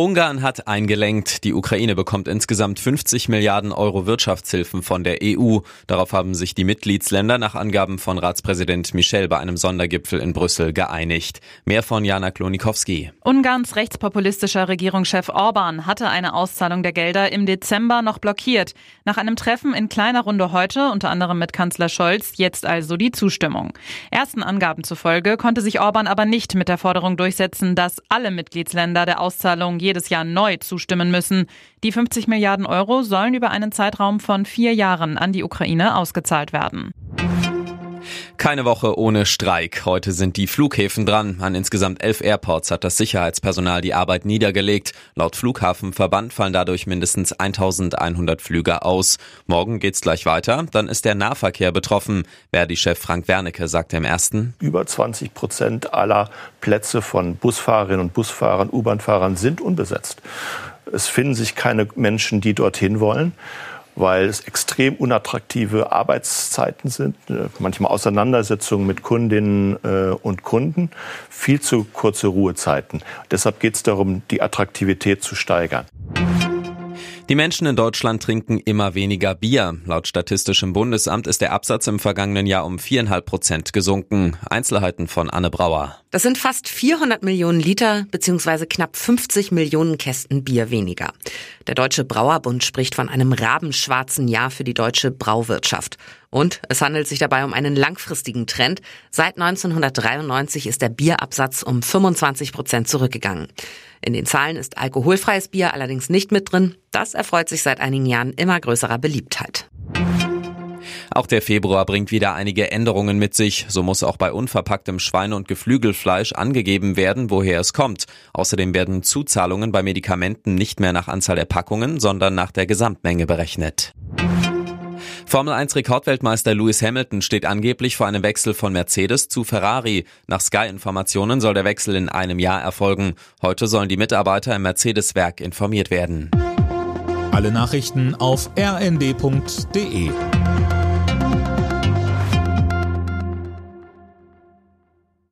Ungarn hat eingelenkt. Die Ukraine bekommt insgesamt 50 Milliarden Euro Wirtschaftshilfen von der EU. Darauf haben sich die Mitgliedsländer nach Angaben von Ratspräsident Michel bei einem Sondergipfel in Brüssel geeinigt. Mehr von Jana Klonikowski. Ungarns rechtspopulistischer Regierungschef Orban hatte eine Auszahlung der Gelder im Dezember noch blockiert. Nach einem Treffen in kleiner Runde heute, unter anderem mit Kanzler Scholz, jetzt also die Zustimmung. Ersten Angaben zufolge konnte sich Orban aber nicht mit der Forderung durchsetzen, dass alle Mitgliedsländer der Auszahlung jedes Jahr neu zustimmen müssen. Die 50 Milliarden Euro sollen über einen Zeitraum von vier Jahren an die Ukraine ausgezahlt werden. Keine Woche ohne Streik. Heute sind die Flughäfen dran. An insgesamt elf Airports hat das Sicherheitspersonal die Arbeit niedergelegt. Laut Flughafenverband fallen dadurch mindestens 1100 Flüge aus. Morgen geht's gleich weiter. Dann ist der Nahverkehr betroffen. Verdi-Chef Frank Wernicke sagte im ersten. Über 20 Prozent aller Plätze von Busfahrerinnen und Busfahrern, U-Bahn-Fahrern sind unbesetzt. Es finden sich keine Menschen, die dorthin wollen weil es extrem unattraktive Arbeitszeiten sind, äh, manchmal Auseinandersetzungen mit Kundinnen äh, und Kunden, viel zu kurze Ruhezeiten. Deshalb geht es darum, die Attraktivität zu steigern. Die Menschen in Deutschland trinken immer weniger Bier. Laut Statistischem Bundesamt ist der Absatz im vergangenen Jahr um viereinhalb Prozent gesunken. Einzelheiten von Anne Brauer. Das sind fast 400 Millionen Liter bzw. knapp 50 Millionen Kästen Bier weniger. Der Deutsche Brauerbund spricht von einem rabenschwarzen Jahr für die deutsche Brauwirtschaft. Und es handelt sich dabei um einen langfristigen Trend. Seit 1993 ist der Bierabsatz um 25 Prozent zurückgegangen. In den Zahlen ist alkoholfreies Bier allerdings nicht mit drin. Das erfreut sich seit einigen Jahren immer größerer Beliebtheit. Auch der Februar bringt wieder einige Änderungen mit sich. So muss auch bei unverpacktem Schweine- und Geflügelfleisch angegeben werden, woher es kommt. Außerdem werden Zuzahlungen bei Medikamenten nicht mehr nach Anzahl der Packungen, sondern nach der Gesamtmenge berechnet. Formel 1 Rekordweltmeister Lewis Hamilton steht angeblich vor einem Wechsel von Mercedes zu Ferrari. Nach Sky-Informationen soll der Wechsel in einem Jahr erfolgen. Heute sollen die Mitarbeiter im Mercedes-Werk informiert werden. Alle Nachrichten auf rnd.de